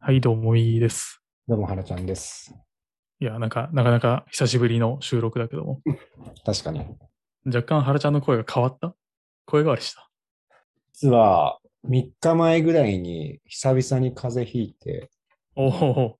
はい、どうもいいです。どうも、はらちゃんです。いや、なんか、なかなか久しぶりの収録だけども、確かに。若干はらちゃんの声が変わった？声変わりした？実は、3日前ぐらいに久々に風邪ひいて、おお、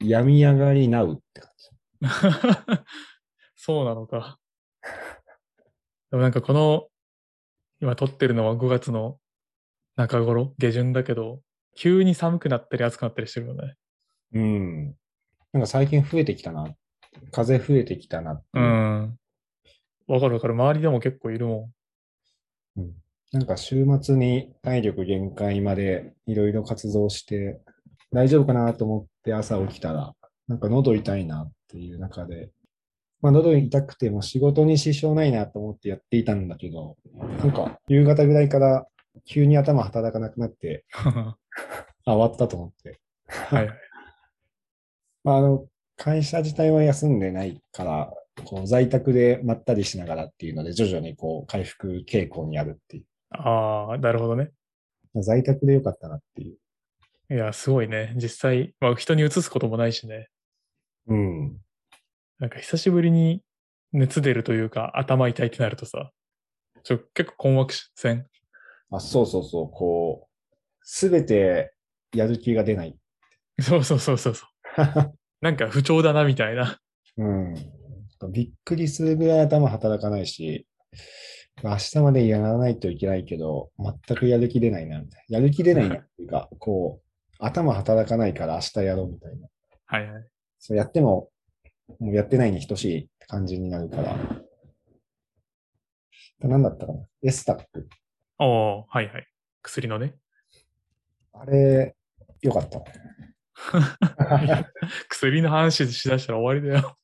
病み上がりなうって感じ。そうなのか。でもなんかこの、今撮ってるのは5月の中頃、下旬だけど、急に寒くなったり暑くなったりしてるよね。うん。なんか最近増えてきたな。風邪増えてきたなってう。ん。わかるわかる。周りでも結構いるもうんなんか週末に体力限界までいろいろ活動して、大丈夫かなと思って朝起きたら、なんか喉痛いなっていう中で、まあ喉痛くても仕事に支障ないなと思ってやっていたんだけど、なんか夕方ぐらいから急に頭働かなくなって、あ、終わったと思って。いはい。まあ、あの、会社自体は休んでないから、こう在宅でまったりしながらっていうので、徐々にこう回復傾向にあるっていああ、なるほどね。う。在宅でよかったなっていう。いや、すごいね。実際、まあ人に移すこともないしね。うん。なんか久しぶりに熱出るというか、頭痛いってなるとさ、ちょ結構困惑しせん？あ、そうそうそう、こう、すべてやる気が出ない。そうそうそうそうそう。なんか不調だなみたいな。うん。びっくりするぐらい頭働かないし、明日までやらないといけないけど、全くやる気出ないな、みたいな。やる気出ないなっていうか、こう、頭働かないから明日やろうみたいな。はいはい。そうやっても、もうやってないに等しい感じになるから。何だったかな？エスタック。おー、はいはい。薬のね。あれ、よかった。薬の話しだしたら終わりだよ。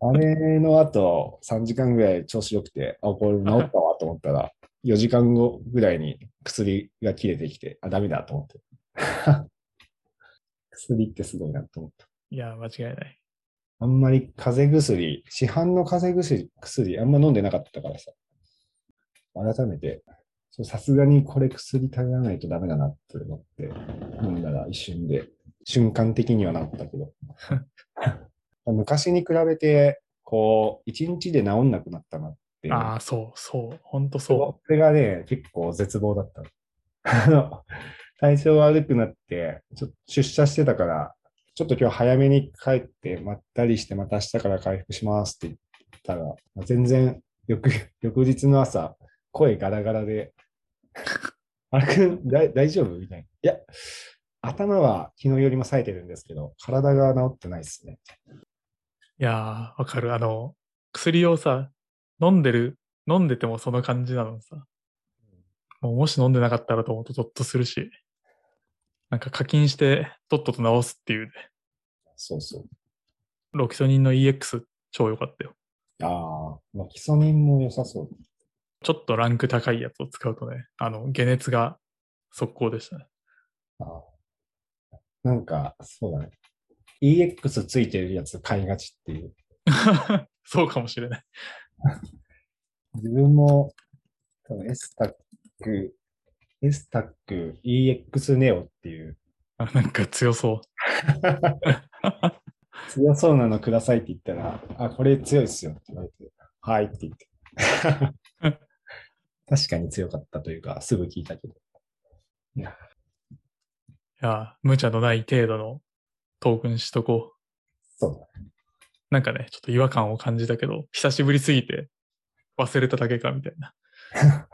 あれの後、3時間ぐらい調子良くて、あ、これ治ったわと思ったら、4時間後ぐらいに薬が切れてきて、あ、ダメだと思って。薬ってすごいなと思った。いや、間違いない。あんまり風邪薬、市販の風邪薬、薬あんま飲んでなかったからさ。改めて、さすがにこれ薬足らないとダメだなって思って、飲んだら一瞬で、瞬間的には治ったけど。昔に比べて、こう、一日で治んなくなったなって。ああ、そうそう。ほんとそそれがね、結構絶望だったの。あの、体調悪くなって、ちょ出社してたから、ちょっと今日早めに帰って、まったりして、また明日から回復しますって言ったら、全然、翌、翌日の朝、声ガラガラで、あれくん、だ大丈夫？みたいな。いや、頭は昨日よりも冴えてるんですけど、体が治ってないですね。う。いやー、わかる。あの、薬をさ、飲んでる、飲んでてもその感じなのさ。もうもし飲んでなかったらと思うとゾッとするし、なんか課金してとっとと治すっていうね。そうそう。ロキソニンの EX 超良かったよ。ああ、まあ、基礎人も良さそう。ちょっとランク高いやつを使うとね、あの、解熱が速攻でしたね。ああなんか、そうだね。EX ついてるやつ買いがちっていう。そうかもしれない。自分も、多分 S タック、S タック EX ネオっていう、あなんか強そう。強そうなのくださいって言ったら、あ、これ強いっすよって言われて、はいって言って。確かに強かったというか、すぐ聞いたけど。いや、無茶のない程度のトークンしとこう。そうだね。なんかね、ちょっと違和感を感じたけど、久しぶりすぎて忘れただけかみたいな。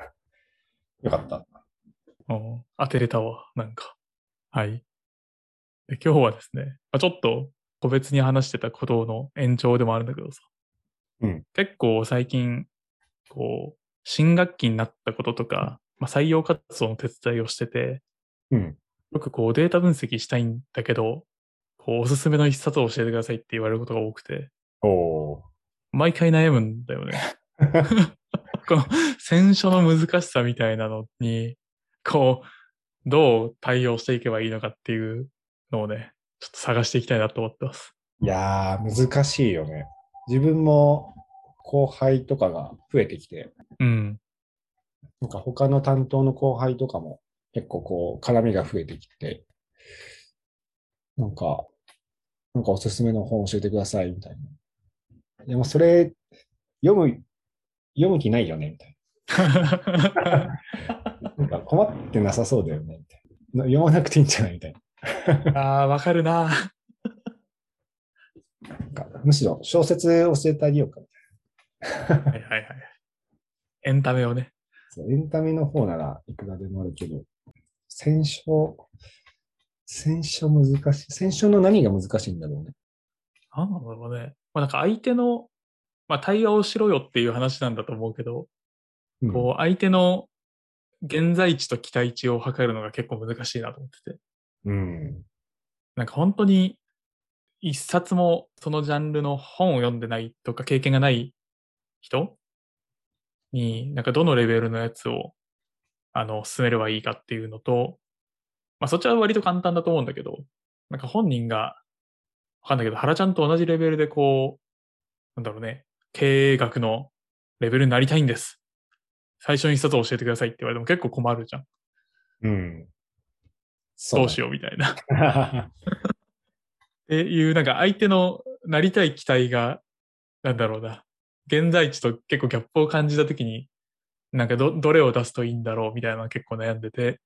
よかった。うん当てれたわ、なんか。はい。で今日はですね、まあ、ちょっと個別に話してたことの延長でもあるんだけどさ。うん結構最近、こう、新学期になったこととか、まあ、採用活動の手伝いをしてて、うん。よくこうデータ分析したいんだけど、こうおすすめの一冊を教えてくださいって言われることが多くて、おー。毎回悩むんだよね。この選書の難しさみたいなのに、こう、どう対応していけばいいのかっていうのをね、ちょっと探していきたいなと思ってます。いやー、難しいよね。自分も後輩とかが増えてきて、うん。なんか他の担当の後輩とかも結構こう絡みが増えてきて、なんか、なんかおすすめの本教えてくださいみたいな。でもそれ、読む、読む気ないよねみたいな。なんか困ってなさそうだよねみたいな。読まなくていいんじゃないみたいな。ああ、わかるな。なんかむしろ小説教えてあげようかみたいな。はいはいはい。エンタメをね。そうエンタメの方ならいくらでもあるけど、戦勝、戦勝難しい。戦勝の何が難しいんだろうね。なんだろうね。まあなんか相手の、まあ対話をしろよっていう話なんだと思うけど、うんこう相手の現在地と期待値を測るのが結構難しいなと思ってて。うん。なんか本当に一冊もそのジャンルの本を読んでないとか経験がない人？に、なんかどのレベルのやつを、あの、進めればいいかっていうのと、まあそっちは割と簡単だと思うんだけど、なんか本人が、わかんないけど、原ちゃんと同じレベルでこう、なんだろうね、経営学のレベルになりたいんです。最初に一冊教えてくださいって言われても結構困るじゃん。うん。どうしよようみたいな。っう。ていう、なんか相手のなりたい期待が、なんだろうな、現在地と結構ギャップを感じたときに、なんかど、どれを出すといいんだろうみたいなのは結構悩んでて、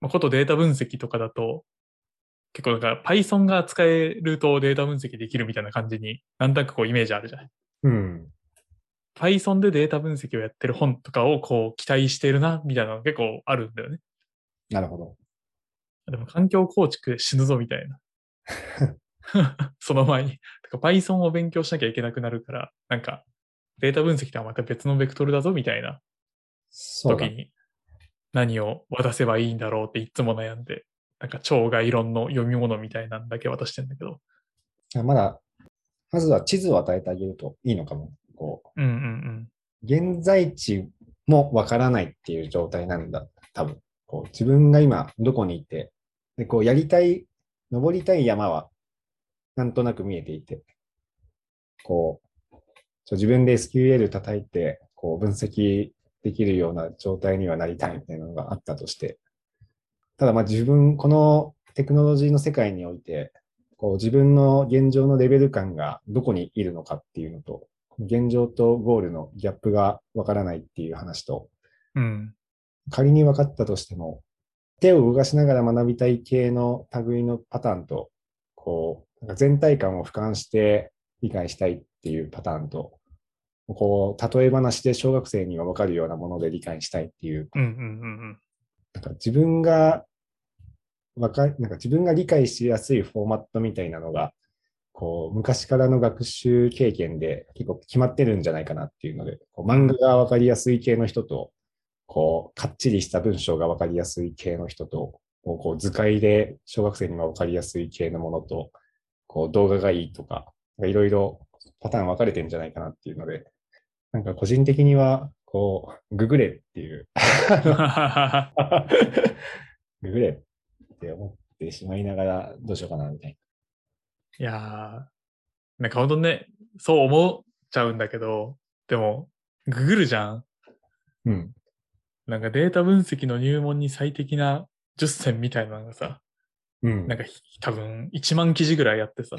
まあ、ことデータ分析とかだと、結構なんか Python が使えるとデータ分析できるみたいな感じに、なんとなくこうイメージあるじゃない。うん。Python でデータ分析をやってる本とかをこう期待してるな、みたいなのが結構あるんだよね。なるほど。でも環境構築で死ぬぞみたいな。その前に。Python を勉強しなきゃいけなくなるから、なんかデータ分析とはまた別のベクトルだぞみたいな時。に何を渡せばいいんだろうっていつも悩んで、なんか超概論の読み物みたいなんだけ渡してんだけど。あまだ、まずは地図を与えてあげるといいのかも。こうんうんう、現在地もわからないっていう状態なんだ。多分。こう自分が今どこにいて、で、こうやりたい、登りたい山はなんとなく見えていて、こう、自分で SQL 叩いて、こう分析できるような状態にはなりたいみたいなのがあったとして、ただまあ自分、このテクノロジーの世界において、こう自分の現状のレベル感がどこにいるのかっていうのと、現状とゴールのギャップがわからないっていう話と、うん。うん。仮に分かったとしても、手を動かしながら学びたい系の類のパターンと、こう、なんか全体感を俯瞰して理解したいっていうパターンと、こう、例え話で小学生には分かるようなもので理解したいっていう、うんうんうんなんか自分が、わかなんか自分が理解しやすいフォーマットみたいなのが、こう、昔からの学習経験で結構決まってるんじゃないかなっていうので、こう漫画がわかりやすい系の人と、こう、かっちりした文章がわかりやすい系の人と、こう図解で小学生にもわかりやすい系のものと、こう動画がいいとか、いろいろパターン分かれてるんじゃないかなっていうので、なんか個人的には、こう、ググれっていう、ググれって思ってしまいながら、どうしようかなみたいいやー、なんかほんとね、そう思っちゃうんだけど、でも、ググるじゃん。な。うん。なんかデータ分析の入門に最適な10選みたいなのがさ、うん。なんかひ多分1万記事ぐらいやってさ、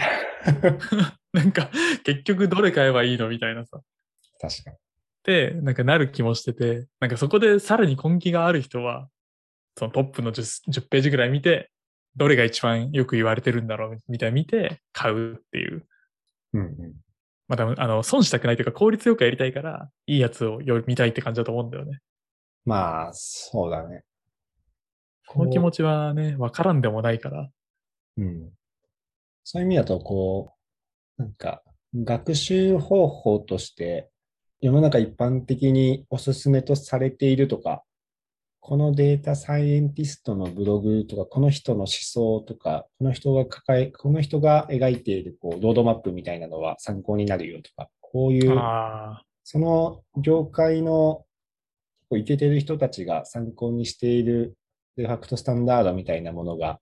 なんか結局どれ買えばいいのみたいなさ。確かに。で、なんかなる気もしてて、なんかそこでさらに根気がある人は、そのトップの 10, 10ページぐらい見て、どれが一番よく言われてるんだろうみたいな見て買うっていう。うんうん。まあ多分、あの、損したくないというか効率よくやりたいから、いいやつをよ見たいって感じだと思うんだよね。まあ、そうだね。この気持ちはね、わからんでもないから。うん。そういう意味だと、こう、なんか、学習方法として、世の中一般的におすすめとされているとか、このデータサイエンティストのブログとか、この人の思想とか、この人が抱え、この人が描いているこうロードマップみたいなのは参考になるよとか、こういう、その業界のこうイケてる人たちが参考にしているデファクトスタンダードみたいなものが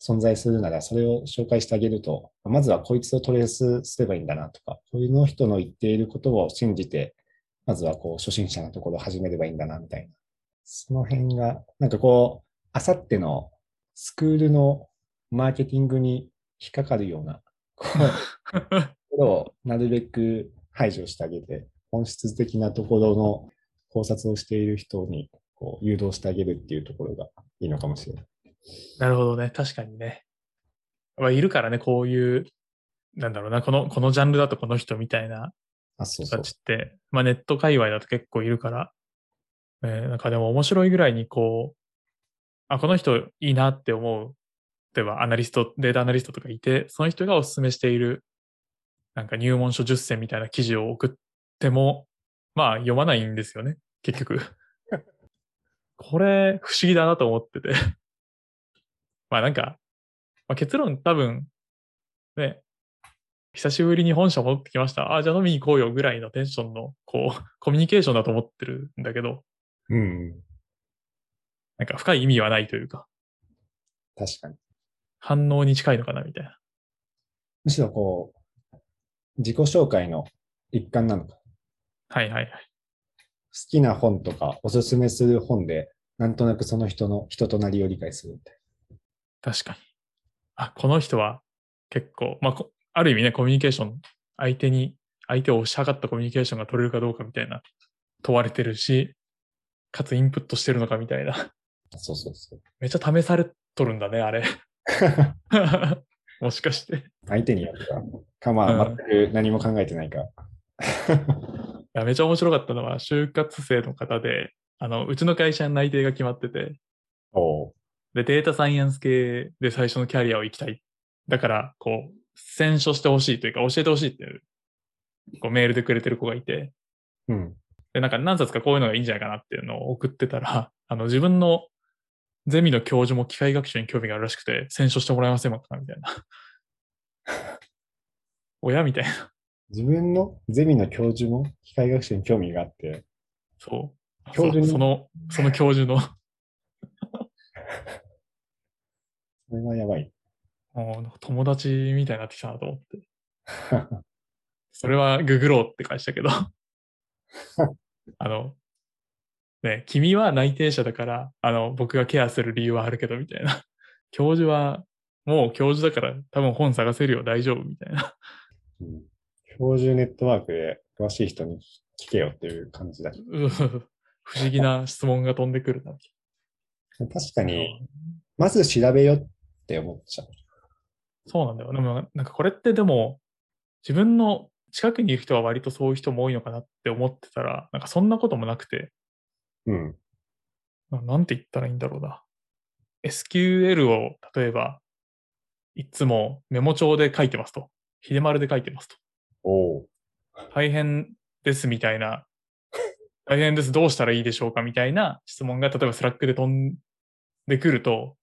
存在するなら、それを紹介してあげると、まずはこいつをトレースすればいいんだなとか、こういうの人の言っていることを信じて、まずはこう初心者のところを始めればいいんだなみたいな。その辺が、なんかこう、あさってのスクールのマーケティングに引っかかるような、こうころをなるべく排除してあげて、本質的なところの考察をしている人にこう誘導してあげるっていうところがいいのかもしれない。なるほどね。確かにね。まあ、いるからね、こういう、なんだろうな、この、このジャンルだとこの人みたいなあ、そうそう人た。ちって、まあネット界隈だと結構いるから、えーなんかでも面白いぐらいにこう、あ、この人いいなって思う、例えばアナリスト、データアナリストとかいて、その人がお勧めしている、なんか入門書10選みたいな記事を送っても、まあ読まないんですよね、結局。これ不思議だなと思ってて。まあなんか、まあ、結論多分、ね、久しぶりに本社戻ってきました。あ、じゃあ飲みに行こうよぐらいのテンションの、こう、コミュニケーションだと思ってるんだけど、うん、なんか深い意味はないというか、確かに。反応に近いのかなみたいな。むしろこう、自己紹介の一環なのか。はいはいはい。好きな本とかおすすめする本で、なんとなくその人の人となりを理解するみたい確かに。あ、この人は結構、まあ、こある意味ね、コミュニケーション、相手に、相手を押し量ったコミュニケーションが取れるかどうかみたいな、問われてるし、かつインプットしてるのかみたいな。な。そうそうそう。めっちゃ試されとるんだね、あれ。もしかして。相手によっては。か、まあ、うん全く何も考えてないか。いやめっちゃ面白かったのは、就活生の方で、あの、うちの会社に内定が決まってて、で、データサイエンス系で最初のキャリアを行きたい。だから、こう、選書してほしいというか、教えてほしいっていう、こうメールでくれてる子がいて、うん。で、なんか何冊かこういうのがいいんじゃないかなっていうのを送ってたら、あの、自分のゼミの教授も機械学習に興味があるらしくて、選書してもらえませんかみたいな。親みたいな。自分のゼミの教授も機械学習に興味があって、そう。教授にそその、その教授の、それはやばい。友達みたいになってきたなと思って。それはググろうって返したけど。あの、ね、君は内定者だから、あの、僕がケアする理由はあるけど、みたいな。教授は、もう教授だから多分本探せるよ、大丈夫、みたいな。うん教授ネットワークで詳しい人に聞けよっていう感じだ。う不思議な質問が飛んでくるな。確かに、まず調べよって思っちゃう。そうなんだよ。でも、なんかこれってでも、自分の近くにいる人は割とそういう人も多いのかなって思ってたら、なんかそんなこともなくて、うん。ななんて言ったらいいんだろうな。SQL を例えば、いつもメモ帳で書いてますと。秀丸で書いてますと。大変ですみたいな、大変です、どうしたらいいでしょうかみたいな質問が例えばスラックで飛んでくると、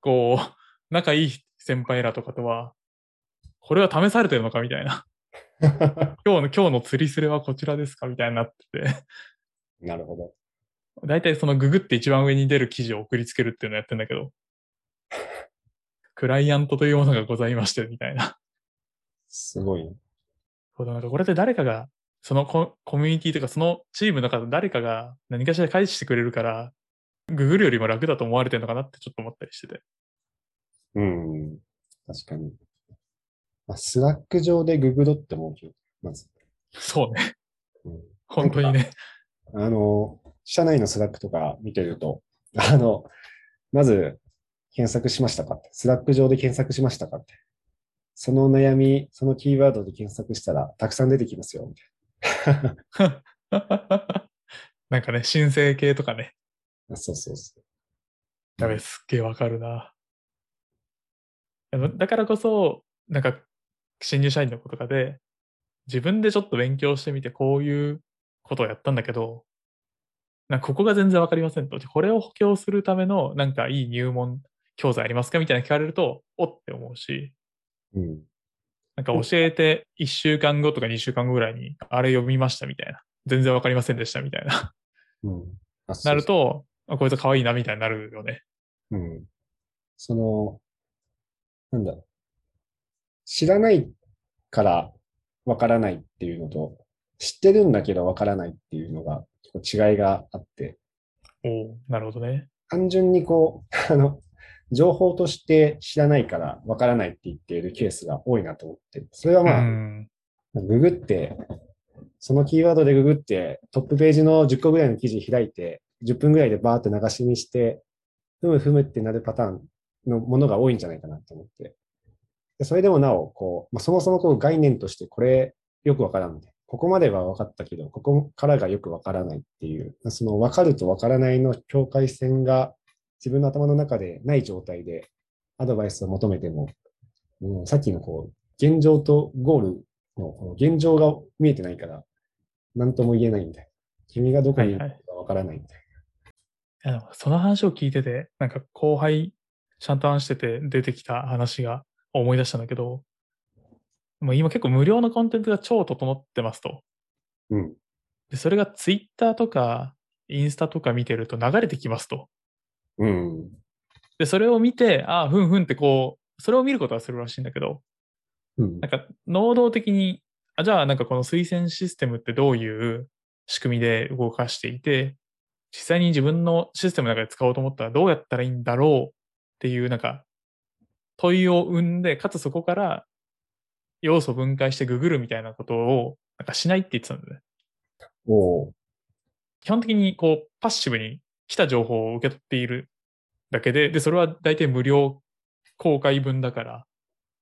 こう、仲いい先輩らとかとは、これは試されてるのかみたいな。今日の、今日の釣りスレはこちらですかみたいになってて。なるほど。大体そのググって一番上に出る記事を送りつけるっていうのをやってんだけど、クライアントというものがございまして、みたいな。すごいね。そうだなんかこれって誰かが、そのココミュニティとかそのチームの中で誰かが何かしら返してくれるから、ググるよりも楽だと思われてるのかなってちょっと思ったりしてて。うん。確かに。まあ、スラック上でググれって思うけど、まず。そうね。うん本当にね。あの、社内のスラックとか見てると、あの、まず、検索しましたかって。スラック上で検索しましたかって。その悩み、そのキーワードで検索したら、たくさん出てきますよ。み たなんかね、申請系とかね。いなそうそうそう。やべ、すっげえわかるな。だからこそ、なんか、新入社員の子とかで、自分でちょっと勉強してみて、こういうことをやったんだけど、なんかここが全然わかりませんと。これを補強するための、なんかいい入門教材ありますか？みたいな聞かれると、おって思うし、うん。なんか教えて1週間後とか2週間後ぐらいに、あれ読みましたみたいな。全然わかりませんでしたみたいな。うん。なると、あこいつ可愛いなみたいになるよね。うん。その、なんだろう。知らないからわからないっていうのと、知ってるんだけどわからないっていうのが結構違いがあって、おおなるほどね。単純にこう、あの、情報として知らないからわからないって言っているケースが多いなと思って、それはまあ、うん。ググって、そのキーワードでググって、トップページの10個ぐらいの記事開いて、10分ぐらいでバーって流し見して、ふむふむってなるパターンのものが多いんじゃないかなと思って。でそれでもなお、こう、まあ、そもそもこう概念としてこれよくわからんみたいな。ここまでは分かったけど、ここからがよくわからないっていう、その分かると分からないの境界線が自分の頭の中でない状態でアドバイスを求めても、もうさっきのこう、現状とゴールのこの現状が見えてないから、何とも言えないみたいな。君がどこにいるのかわからないみたいいやでもその話を聞いてて、なんか後輩、ちゃんと話してて出てきた話が思い出したんだけど、もう今結構無料のコンテンツが超整ってますと。な。うん。で、それがツイッターとかインスタとか見てると流れてきますと。うん。で、それを見て、ああ、ふんふんってこう、それを見ることはするらしいんだけど、うんなんか能動的に、あじゃあなんかこの推薦システムってどういう仕組みで動かしていて、実際に自分のシステムの中で使おうと思ったらどうやったらいいんだろうっていうなんか問いを生んで、かつそこから要素分解してググるみたいなことをなんかしないって言ってたんだよね。基本的にこうパッシブに来た情報を受け取っているだけで、で、それは大体無料公開分だから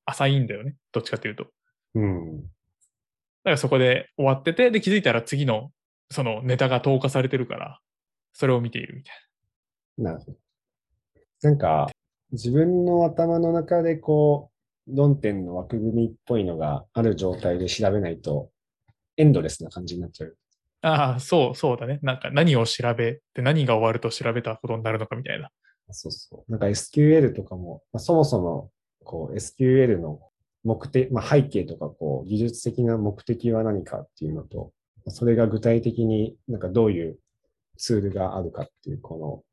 浅いんだよね。どっちかっていうと。うん。だからそこで終わってて、で、気づいたら次のそのネタが投下されてるから、それを見ているみたいなるほど。なんか、自分の頭の中でこう、論点の枠組みっぽいのがある状態で調べないと、エンドレスな感じになっちゃう。な。ああ、そう、そうだね。なんか何を調べて何が終わると調べたことになるのかみたいな。そうそう。なんか SQL とかも、まあ、そもそも、こう SQL の目的、まあ、背景とか、こう、技術的な目的は何かっていうのと、それが具体的になんかどういうツールがあるかっていう、こ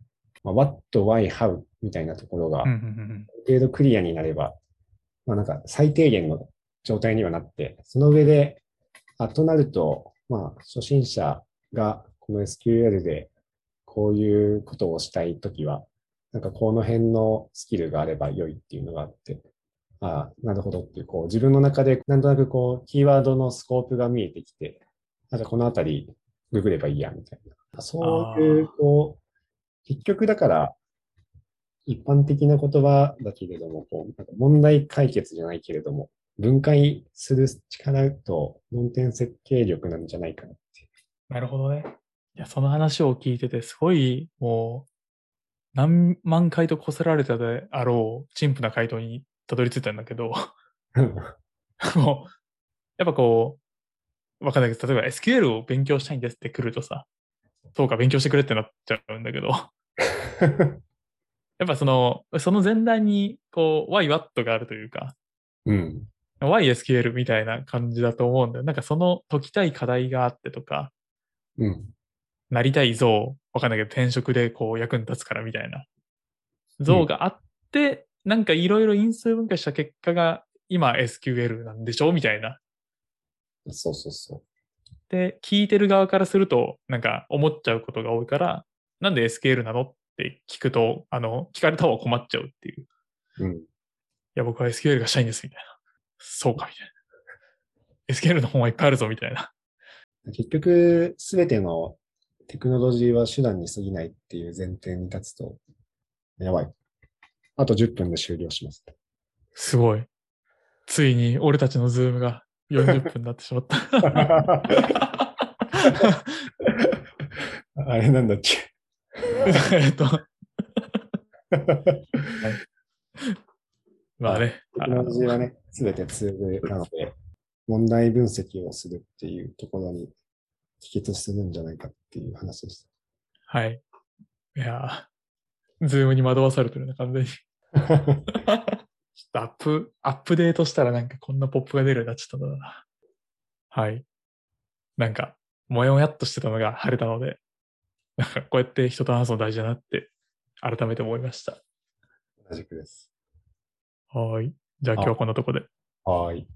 の、まあ、what, why, how みたいなところが、ある程度クリアになれば、まあなんか最低限の状態にはなって、その上で、あとなると、まあ初心者がこの SQL でこういうことをしたいときは、なんかこの辺のスキルがあれば良いっていうのがあって、ああ、なるほどっていう、こう自分の中でなんとなくこうキーワードのスコープが見えてきて、あじゃあこのあたりググればいいや、みたいな。そういう、こう、結局だから、一般的な言葉だけれども、こうなんか問題解決じゃないけれども、分解する力と論点設計力なんじゃないかなって。なるほどね。いや、その話を聞いてて、すごい、もう、何万回とこすられたであろう、陳腐な回答にたどり着いたんだけど、もう、やっぱこう、わかんないけど、例えば SQL を勉強したいんですって来るとさ、そうか、勉強してくれってなっちゃうんだけど、やっぱその、その前段に、こう、why what があるというか、うん。Why SQL みたいな感じだと思うんだよ。なんかその解きたい課題があってとか、うん。なりたい像、わかんないけど転職でこう役に立つからみたいな像があって、なんかいろいろ因数分解した結果が今 SQL なんでしょみたいな。そうそうそで、聞いてる側からすると、なんか思っちゃうことが多いから、なんで SQL なのって聞くと、あの、聞かれた方は困っちゃうっていう。いううん。や、僕は SQL がしたいんですみたいな。そうかみたいな。SQL の本はいっぱいあるぞみたいな。結局、すべてのテクノロジーは手段に過ぎないっていう前提に立つと、やばい。あと10分で終了します。すごい。ついに俺たちのズームが40分になってしまった。あれなんだっけ？えっと、まあね。テクノロジーはね、すべてツールなので、問題分析をするっていうところに帰結するんじゃないかっていう話でしはい。いやー、ズームに惑わされてるね、完全に。ちた。ょっとアップ、アップデートしたらなんかこんなポップが出るようになっちゃったんだな。はい。なんか、もやもやっとしてたのが晴れたので、なんかこうやって人と話すの大事だなって改めて思いました。同じくです。はい。じゃあ今日はこんなとこで。はーい。